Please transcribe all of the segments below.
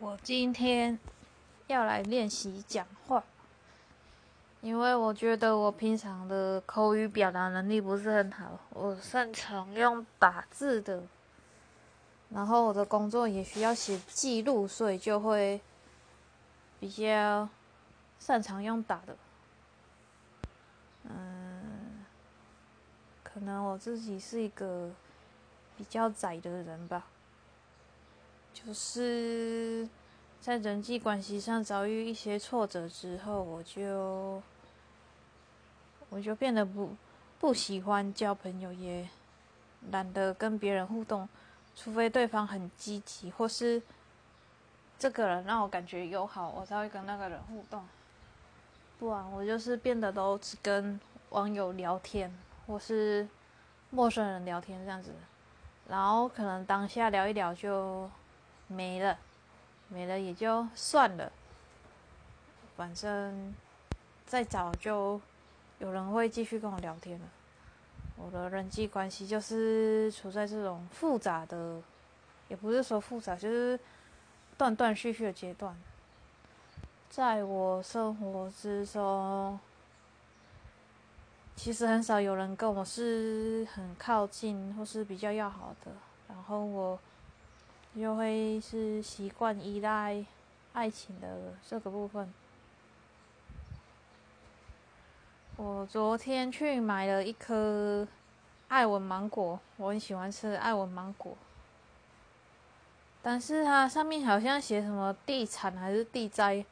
我今天要来练习讲话，因为我觉得我平常的口语表达能力不是很好，我擅长用打字的，然后我的工作也需要写记录，所以就会比较擅长用打的。嗯，可能我自己是一个比较窄的人吧。就是在人际关系上遭遇一些挫折之后，我就我就变得不不喜欢交朋友，也懒得跟别人互动，除非对方很积极，或是这个人让我感觉友好，我才会跟那个人互动。不然我就是变得都只跟网友聊天，或是陌生人聊天这样子，然后可能当下聊一聊就。没了，没了也就算了。反正再找就有人会继续跟我聊天了。我的人际关系就是处在这种复杂的，也不是说复杂，就是断断续续的阶段。在我生活之中，其实很少有人跟我是很靠近或是比较要好的。然后我。又会是习惯依赖爱情的这个部分。我昨天去买了一颗爱文芒果，我很喜欢吃爱文芒果，但是它上面好像写什么地产还是地灾，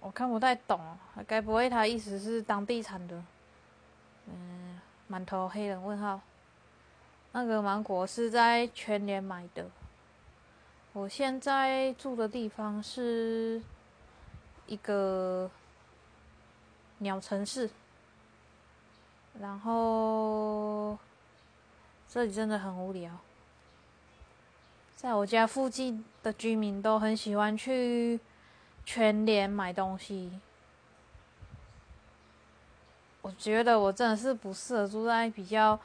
我看不太懂，该不会它意思是当地产的？嗯，满头黑人问号。那个芒果是在全联买的。我现在住的地方是一个鸟城市，然后这里真的很无聊。在我家附近的居民都很喜欢去全联买东西，我觉得我真的是不适合住在比较，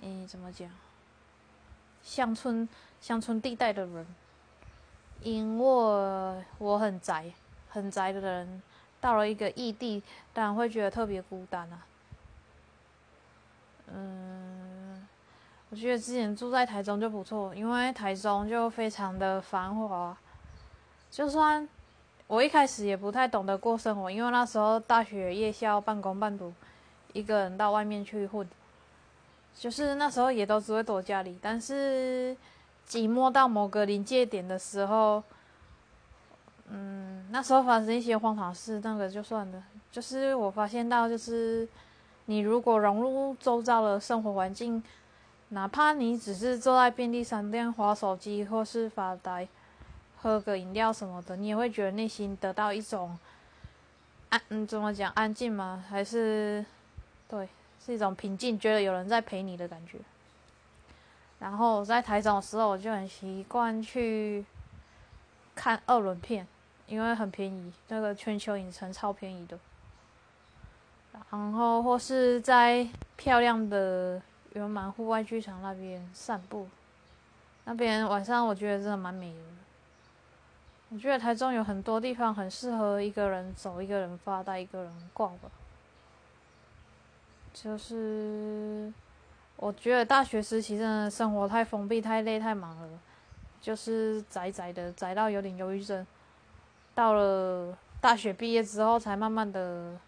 嗯，怎么讲？乡村乡村地带的人，因为我很宅，很宅的人，到了一个异地，当然会觉得特别孤单啊。嗯，我觉得之前住在台中就不错，因为台中就非常的繁华。就算我一开始也不太懂得过生活，因为那时候大学夜校半工半读，一个人到外面去混。就是那时候也都只会躲家里，但是寂寞到某个临界点的时候，嗯，那时候发生一些荒唐事，那个就算了。就是我发现到，就是你如果融入周遭的生活环境，哪怕你只是坐在便利商店划手机或是发呆，喝个饮料什么的，你也会觉得内心得到一种安，嗯，怎么讲，安静吗？还是对？是一种平静，觉得有人在陪你的感觉。然后在台中的时候，我就很习惯去看二轮片，因为很便宜，那个全球影城超便宜的。然后或是在漂亮的圆满户外剧场那边散步，那边晚上我觉得真的蛮美的。我觉得台中有很多地方很适合一个人走，一个人发呆，一个人逛吧。就是，我觉得大学时期真的生活太封闭、太累、太忙了，就是宅宅的，宅到有点忧郁症。到了大学毕业之后，才慢慢的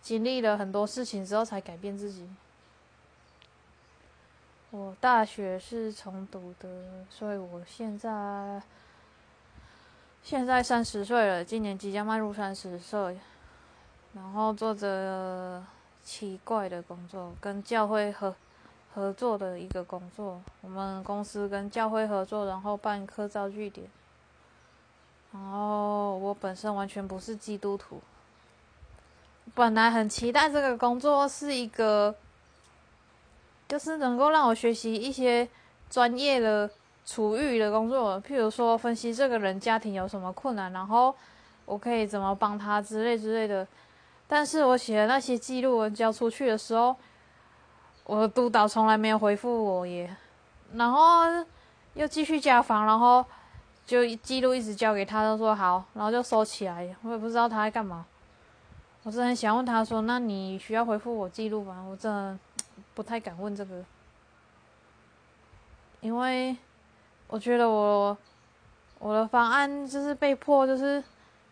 经历了很多事情之后，才改变自己。我大学是重读的，所以我现在现在三十岁了，今年即将迈入三十岁，然后做着。奇怪的工作，跟教会合合作的一个工作。我们公司跟教会合作，然后办科造据点。然后我本身完全不是基督徒，本来很期待这个工作是一个，就是能够让我学习一些专业的处遇的工作，譬如说分析这个人家庭有什么困难，然后我可以怎么帮他之类之类的。但是我写的那些记录文交出去的时候，我的督导从来没有回复我耶，然后又继续加房，然后就记录一直交给他，就说好，然后就收起来。我也不知道他在干嘛。我真的很想问他说：“那你需要回复我记录吗？”我真的不太敢问这个，因为我觉得我我的方案就是被迫就是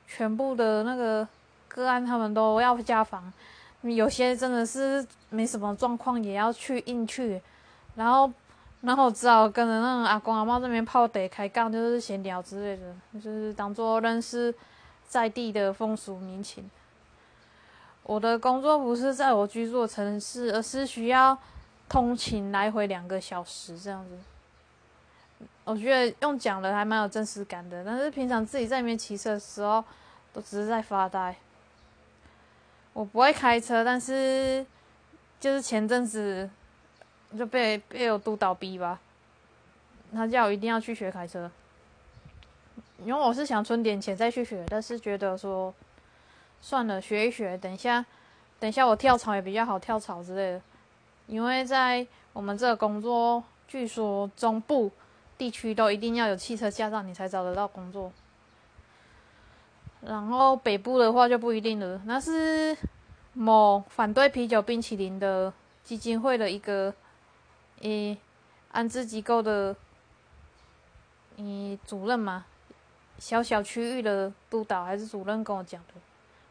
全部的那个个案他们都要加房，有些真的是没什么状况也要去硬去，然后然后只好跟着那种阿公阿妈这边泡得开杠，就是闲聊之类的，就是当做认识在地的风俗民情。我的工作不是在我居住的城市，而是需要通勤来回两个小时这样子。我觉得用讲的还蛮有真实感的，但是平常自己在里面骑车的时候，都只是在发呆。我不会开车，但是就是前阵子就被被我督导逼吧，他叫我一定要去学开车，因为我是想存点钱再去学，但是觉得说。算了，学一学，等一下，等一下我跳槽也比较好跳槽之类的。因为在我们这个工作，据说中部地区都一定要有汽车驾照，你才找得到工作。然后北部的话就不一定了。那是某反对啤酒冰淇淋的基金会的一个，诶，安置机构的，诶，主任嘛，小小区域的督导还是主任跟我讲的。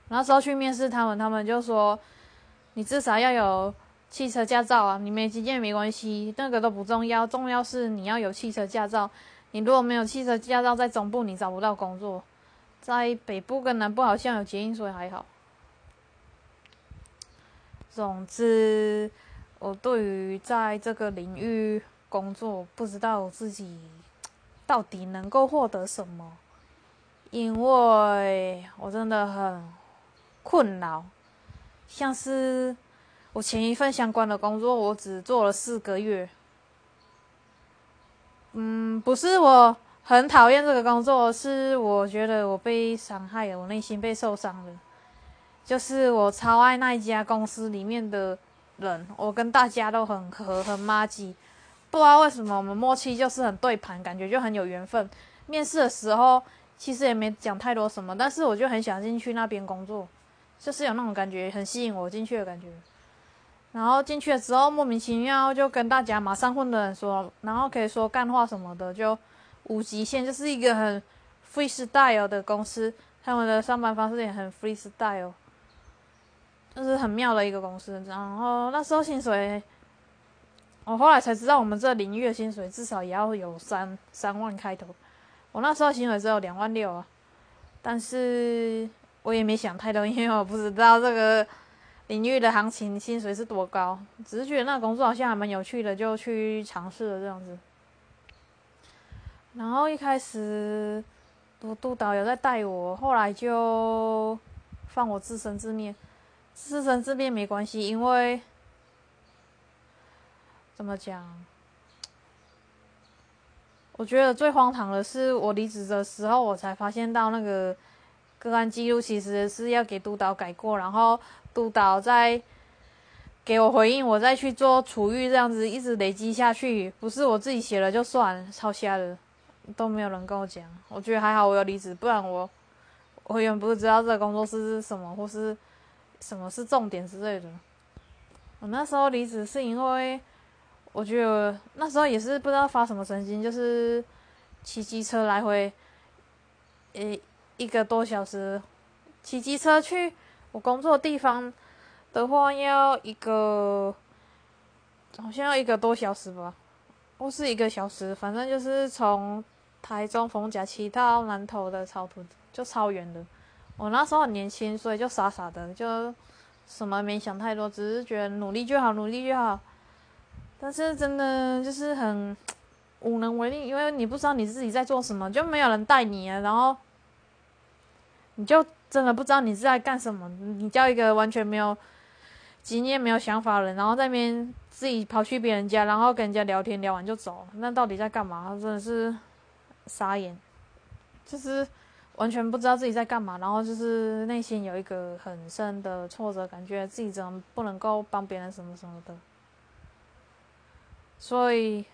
那时候去面试他们，他们就说：“你至少要有汽车驾照啊，你没经验没关系，那个都不重要，重要是你要有汽车驾照。你如果没有汽车驾照，在中部你找不到工作，在北部跟南部好像有捷运，所以还好。总之，我对于在这个领域工作，不知道自己到底能够获得什么，因为我真的很。”困扰，像是我前一份相关的工作，我只做了四个月。嗯，不是我很讨厌这个工作，是我觉得我被伤害了，我内心被受伤了。就是我超爱那一家公司里面的人，我跟大家都很合，很默契。不知道为什么我们默契就是很对盘，感觉就很有缘分。面试的时候其实也没讲太多什么，但是我就很想进去那边工作。就是有那种感觉，很吸引我进去的感觉。然后进去了之后，莫名其妙就跟大家马上混的人说，然后可以说干话什么的，就无极限，就是一个很 freestyle 的公司。他们的上班方式也很 freestyle，就是很妙的一个公司。然后那时候薪水，我后来才知道，我们这领域的薪水至少也要有三三万开头。我那时候薪水只有两万六啊，但是。我也没想太多，因为我不知道这个领域的行情薪水是多高，只是觉得那个工作好像还蛮有趣的，就去尝试了这样子。然后一开始督督导有在带我，后来就放我自生自灭。自生自灭没关系，因为怎么讲？我觉得最荒唐的是，我离职的时候，我才发现到那个。个案记录其实是要给督导改过，然后督导再给我回应，我再去做处遇，这样子一直累积下去，不是我自己写了就算，超瞎了，都没有人跟我讲。我觉得还好我有离职，不然我我原本不知道这个工作室是什么，或是什么是重点之类的。我那时候离职是因为我觉得那时候也是不知道发什么神经，就是骑机车来回，诶。一个多小时，骑机车去我工作地方的话，要一个好像要一个多小时吧，或是一个小时，反正就是从台中逢甲骑到南投的草屯，就超远的。我那时候很年轻，所以就傻傻的，就什么没想太多，只是觉得努力就好，努力就好。但是真的就是很无能为力，因为你不知道你自己在做什么，就没有人带你啊，然后。你就真的不知道你是在干什么？你叫一个完全没有经验、没有想法的人，然后在那边自己跑去别人家，然后跟人家聊天，聊完就走，那到底在干嘛？真的是傻眼，就是完全不知道自己在干嘛，然后就是内心有一个很深的挫折，感觉自己怎么不能够帮别人什么什么的，所以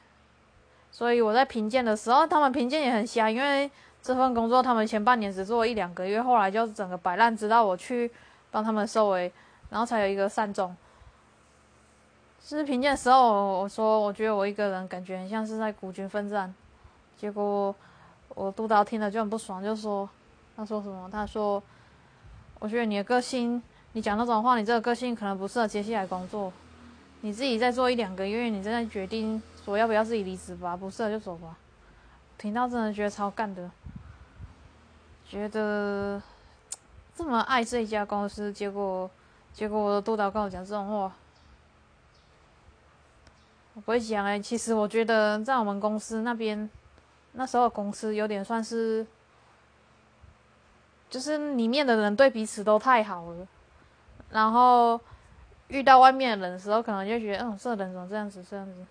所以我在评鉴的时候，他们评鉴也很瞎，因为这份工作他们前半年只做一两个月，后来就整个摆烂，直到我去帮他们收尾，然后才有一个善终。就是评鉴的时候，我说我觉得我一个人感觉很像是在孤军奋战，结果我督导听了就很不爽，就说他说什么？他说我觉得你的个性，你讲那种话，你这个个性可能不适合接下来工作。你自己再做一两个月，你再决定说要不要自己离职吧，不适合就走吧。听到真的觉得超干的，觉得这么爱这一家公司，结果结果我的督导跟我讲这种话，我不会讲哎。其实我觉得在我们公司那边，那时候公司有点算是，就是里面的人对彼此都太好了，然后。遇到外面的人的时候，可能就觉得，嗯，这人怎么这样子，这样子。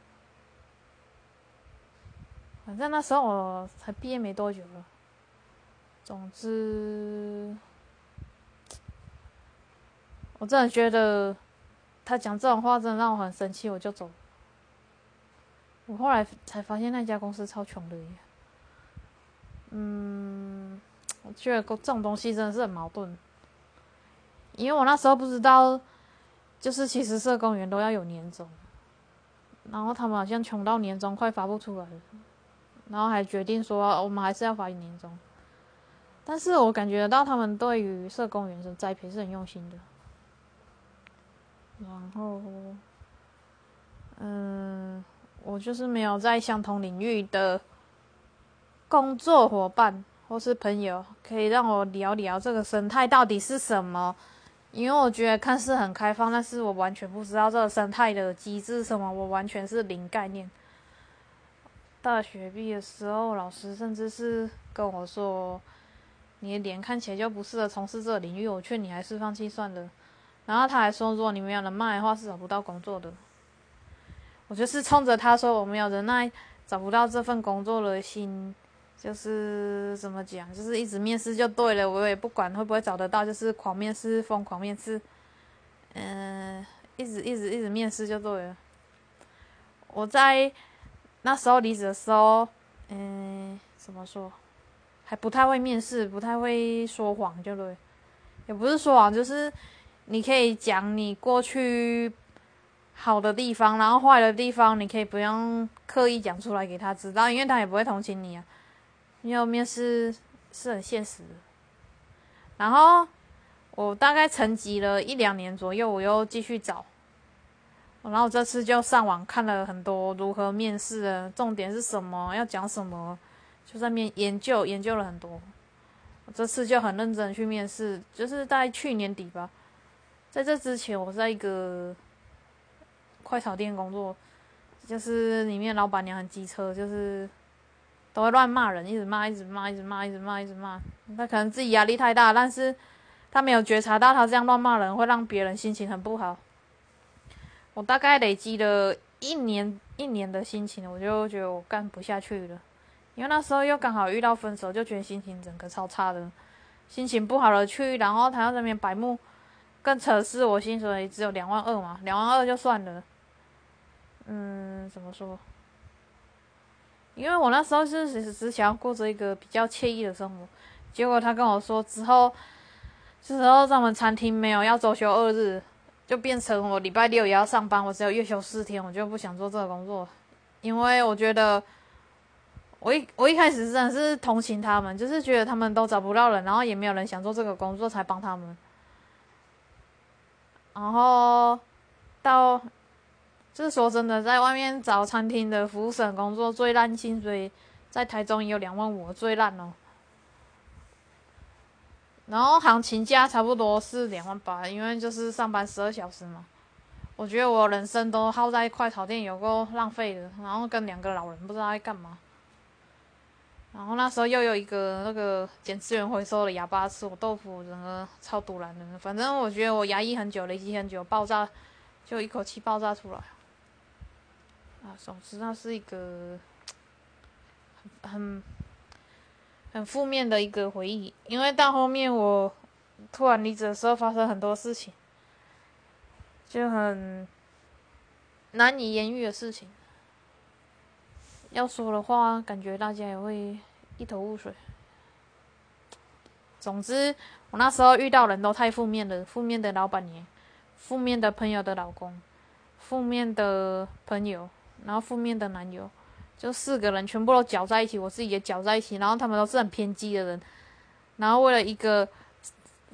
反正那时候我才毕业没多久了。总之，我真的觉得他讲这种话，真的让我很生气，我就走。我后来才发现那家公司超穷的耶。嗯，我觉得这种东西真的是很矛盾，因为我那时候不知道。就是其实社工员都要有年终，然后他们好像穷到年终快发不出来了，然后还决定说我们还是要发年终。但是我感觉到他们对于社工员的栽培是很用心的。然后，嗯，我就是没有在相同领域的工作伙伴或是朋友，可以让我聊聊这个生态到底是什么。因为我觉得看似很开放，但是我完全不知道这个生态的机制什么，我完全是零概念。大学毕业的时候，老师甚至是跟我说：“你的脸看起来就不适合从事这个领域，我劝你还是放弃算了。”然后他还说：“如果你没有人脉的话，是找不到工作的。”我就是冲着他说我没有人脉，找不到这份工作的心。就是怎么讲，就是一直面试就对了，我也不管会不会找得到，就是狂面试，疯狂面试，嗯，一直一直一直面试就对了。我在那时候离职的时候，嗯，怎么说，还不太会面试，不太会说谎，就对，也不是说谎，就是你可以讲你过去好的地方，然后坏的地方，你可以不用刻意讲出来给他知道，因为他也不会同情你啊。因为面试是很现实的，然后我大概沉寂了一两年左右，我又继续找，然后这次就上网看了很多如何面试的，重点是什么，要讲什么，就在面研究研究了很多。这次就很认真去面试，就是在去年底吧，在这之前我在一个快炒店工作，就是里面老板娘很机车，就是。都会乱骂人，一直骂，一直骂，一直骂，一直骂，一直骂。他可能自己压力太大，但是他没有觉察到他这样乱骂人会让别人心情很不好。我大概累积了一年一年的心情，我就觉得我干不下去了。因为那时候又刚好遇到分手，就觉得心情整个超差的，心情不好了去，然后他那边白目，更扯是我薪水只有两万二嘛，两万二就算了。嗯，怎么说？因为我那时候是只想要过着一个比较惬意的生活，结果他跟我说之后，之后在我们餐厅没有要周休二日，就变成我礼拜六也要上班，我只有月休四天，我就不想做这个工作，因为我觉得我一 我一开始真的是同情他们，就是觉得他们都找不到人，然后也没有人想做这个工作，才帮他们，然后到。是说真的，在外面找餐厅的服务生工作最烂，薪水在台中也有两万五，最烂哦。然后行情价差不多是两万八，因为就是上班十二小时嘛。我觉得我人生都耗在快炒店，有够浪费的。然后跟两个老人不知道在干嘛。然后那时候又有一个那个捡资源回收的哑巴吃我豆腐，整个超堵烂的。反正我觉得我压抑很久，累积很久，爆炸就一口气爆炸出来。啊，总之那是一个很很很负面的一个回忆，因为到后面我突然离职的时候，发生很多事情，就很难以言喻的事情。要说的话，感觉大家也会一头雾水。总之，我那时候遇到人都太负面了，负面的老板娘，负面的朋友的老公，负面的朋友，然后负面的男友，就四个人全部都搅在一起，我自己也搅在一起，然后他们都是很偏激的人，然后为了一个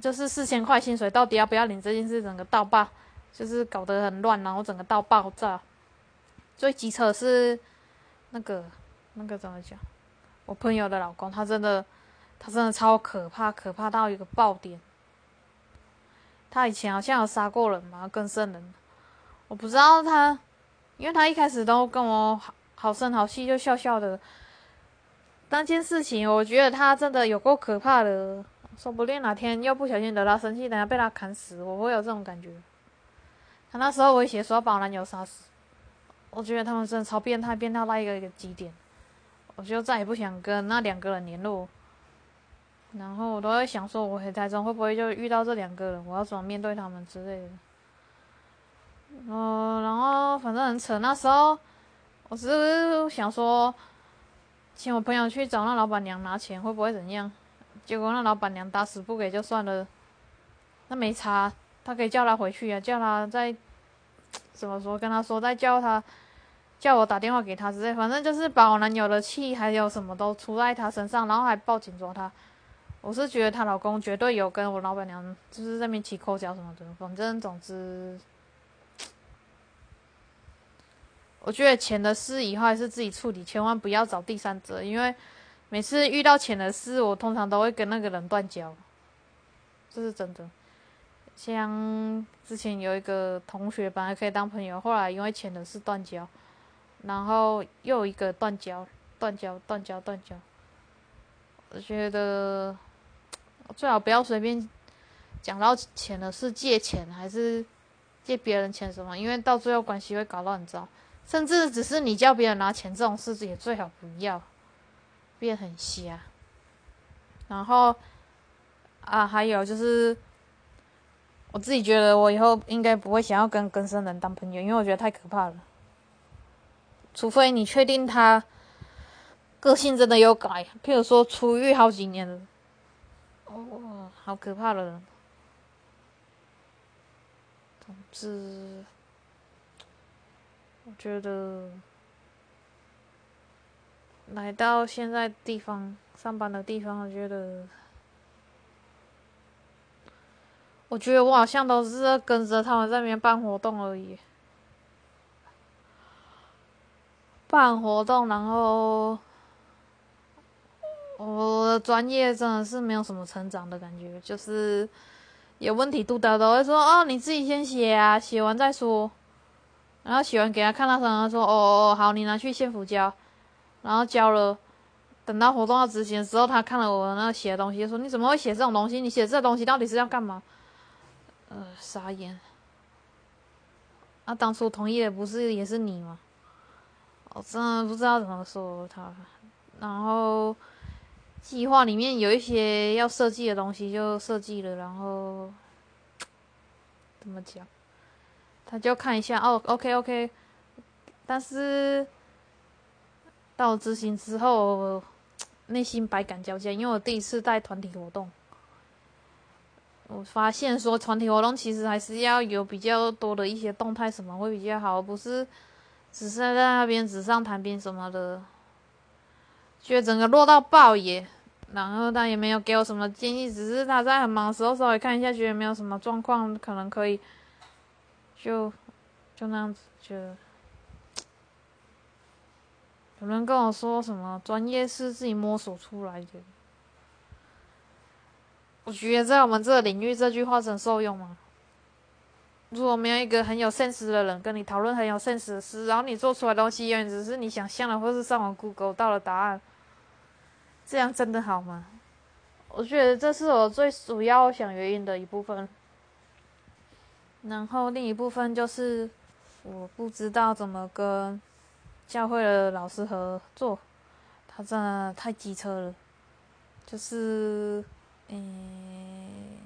就是四千块薪水，到底要不要领这件事，整个到爆，就是搞得很乱，然后整个到爆炸。最机车是那个那个怎么讲？我朋友的老公，他真的。他真的超可怕，可怕到一个爆点。他以前好像有杀过人嘛，跟圣人。我不知道他，因为他一开始都跟我好好声好气，就笑笑的。当件事情，我觉得他真的有够可怕的，说不定哪天又不小心惹他生气，等下被他砍死，我会有这种感觉。他那时候威胁说要把我男友杀死，我觉得他们真的超变态，变态到一个一个极点。我就再也不想跟那两个人联络。然后我都会想说，我回台中会不会就遇到这两个人？我要怎么面对他们之类的？嗯，然后反正很扯。那时候我只是想说，请我朋友去找那老板娘拿钱，会不会怎样？结果那老板娘打死不给就算了。那没差，他可以叫他回去啊，叫他再怎么说，跟他说再叫他叫我打电话给他之类。反正就是把我男友的气还有什么都出在他身上，然后还报警抓他。我是觉得她老公绝对有跟我老板娘就是在面起口角什么的，反正总之，我觉得钱的事以后还是自己处理，千万不要找第三者，因为每次遇到钱的事，我通常都会跟那个人断交，这是真的。像之前有一个同学本来可以当朋友，后来因为钱的事断交，然后又一个断交，断交，断交，断交，我觉得。最好不要随便讲到钱的是借钱还是借别人钱什么，因为到最后关系会搞到很糟。甚至只是你叫别人拿钱这种事情也最好不要，变很瞎。然后啊，还有就是，我自己觉得我以后应该不会想要跟跟生人当朋友，因为我觉得太可怕了。除非你确定他个性真的有改，譬如说出狱好几年了。哦，好可怕的人。总之，我觉得来到现在地方上班的地方，我觉得，我觉得我好像都是跟着他们在那边办活动而已，办活动，然后。我的专业真的是没有什么成长的感觉，就是有问题督导都会说：“哦，你自己先写啊，写完再说。”然后写完给他看，他可能说：“哦哦哦，好，你拿去县府交。”然后交了，等到活动要执行的时候，他看了我那写的东西，说：“你怎么会写这种东西？你写这东西到底是要干嘛？”呃，傻眼。那当初同意的不是也是你吗？我真的不知道怎么说他，然后。计划里面有一些要设计的东西，就设计了，然后怎么讲？他就看一下哦，OK OK，但是到执行之后，内心百感交加，因为我第一次带团体活动，我发现说团体活动其实还是要有比较多的一些动态什么会比较好，不是只是在那边纸上谈兵什么的，觉得整个落到爆也。然后他也没有给我什么建议，只是他在很忙的时候稍微看一下，觉得没有什么状况，可能可以，就就那样子，就有人跟我说什么专业是自己摸索出来的，我觉得在我们这个领域，这句话真受用吗？如果没有一个很有 sense 的人跟你讨论很有 sense 的事，然后你做出来东西永远只是你想象的，或是上网 Google 到了答案。这样真的好吗？我觉得这是我最主要想原因的一部分。然后另一部分就是我不知道怎么跟教会的老师合作，他真的太机车了。就是，嗯，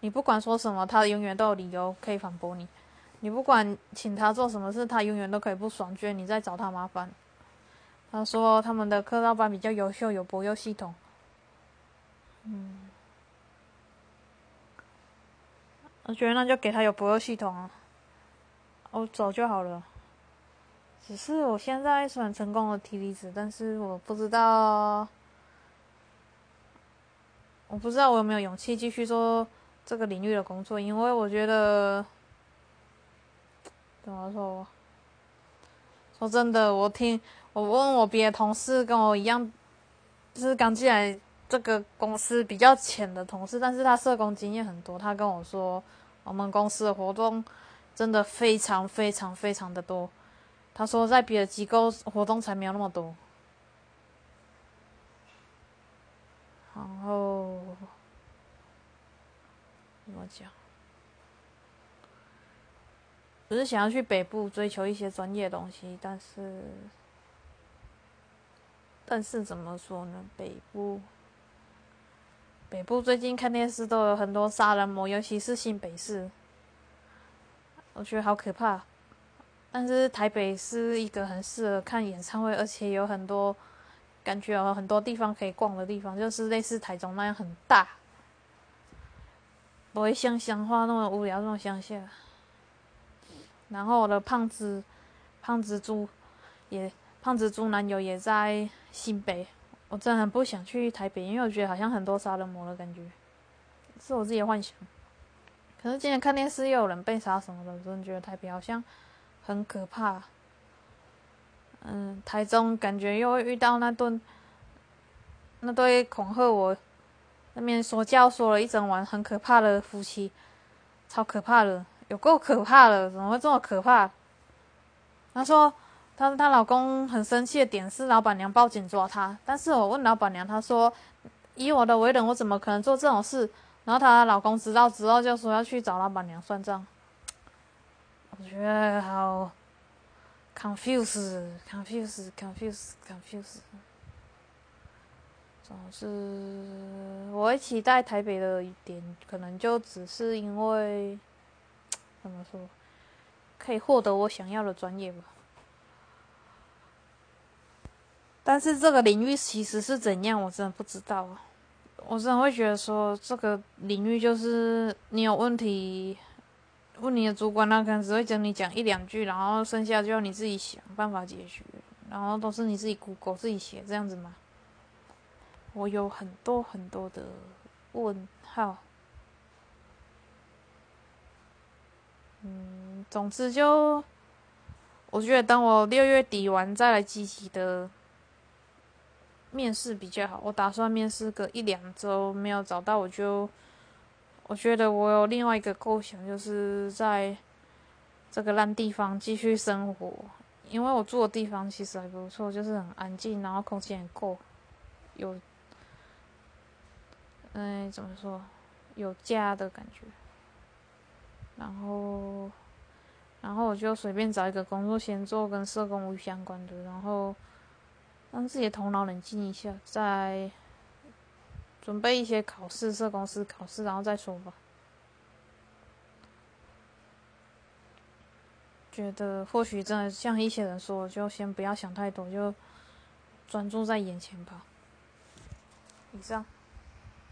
你不管说什么，他永远都有理由可以反驳你。你不管请他做什么事，他永远都可以不爽，觉得你在找他麻烦。他说他们的课道班比较优秀，有博优系统。嗯，我觉得那就给他有博优系统啊，我走就好了。只是我现在虽然成功的提离职，但是我不知道，我不知道我有没有勇气继续做这个领域的工作，因为我觉得，怎么说？说真的，我听我问我别的同事跟我一样，就是刚进来这个公司比较浅的同事，但是他社工经验很多，他跟我说，我们公司的活动真的非常非常非常的多。他说，在别的机构活动才没有那么多。然后怎么讲？只是想要去北部追求一些专业东西，但是，但是怎么说呢？北部，北部最近看电视都有很多杀人魔，尤其是新北市，我觉得好可怕。但是台北是一个很适合看演唱会，而且有很多感觉有很多地方可以逛的地方，就是类似台中那样很大，不会像乡下那么无聊那么乡下。然后我的胖子胖子猪也胖子猪男友也在新北，我真的很不想去台北，因为我觉得好像很多杀人魔的感觉，是我自己的幻想。可是今天看电视又有人被杀什么的，我真的觉得台北好像。很可怕，嗯，台中感觉又会遇到那顿那对恐吓我那边说教说了一整晚很可怕的夫妻，超可怕的，有够可怕的，怎么会这么可怕？他说她她老公很生气的点是老板娘报警抓他，但是我问老板娘，她说以我的为人，我怎么可能做这种事？然后她老公知道之后就说要去找老板娘算账。我觉得好 confuse，confuse，confuse，confuse。总是我会期待台北的一点，可能就只是因为怎么说，可以获得我想要的专业吧。但是这个领域其实是怎样，我真的不知道。我真的会觉得说，这个领域就是你有问题。问你的主管，他可能只会跟你讲一两句，然后剩下就要你自己想办法解决，然后都是你自己 Google 自己写这样子吗？我有很多很多的问号。嗯，总之就，我觉得等我六月底完再来积极的面试比较好。我打算面试个一两周，没有找到我就。我觉得我有另外一个构想，就是在这个烂地方继续生活，因为我住的地方其实还不错，就是很安静，然后空气很够，有，嗯，怎么说，有家的感觉。然后，然后我就随便找一个工作先做，跟社工无相关的，然后让自己的头脑冷静一下，再。准备一些考试，社公司考试，然后再说吧。觉得或许真的像一些人说，就先不要想太多，就专注在眼前吧。以上。